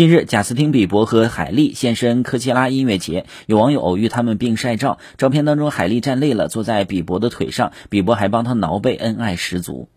近日贾斯汀比伯和海莉现身科切拉音乐节有网友偶遇他们并晒照照片当中海莉站累了坐在比伯的腿上比伯还帮她挠背恩爱十足。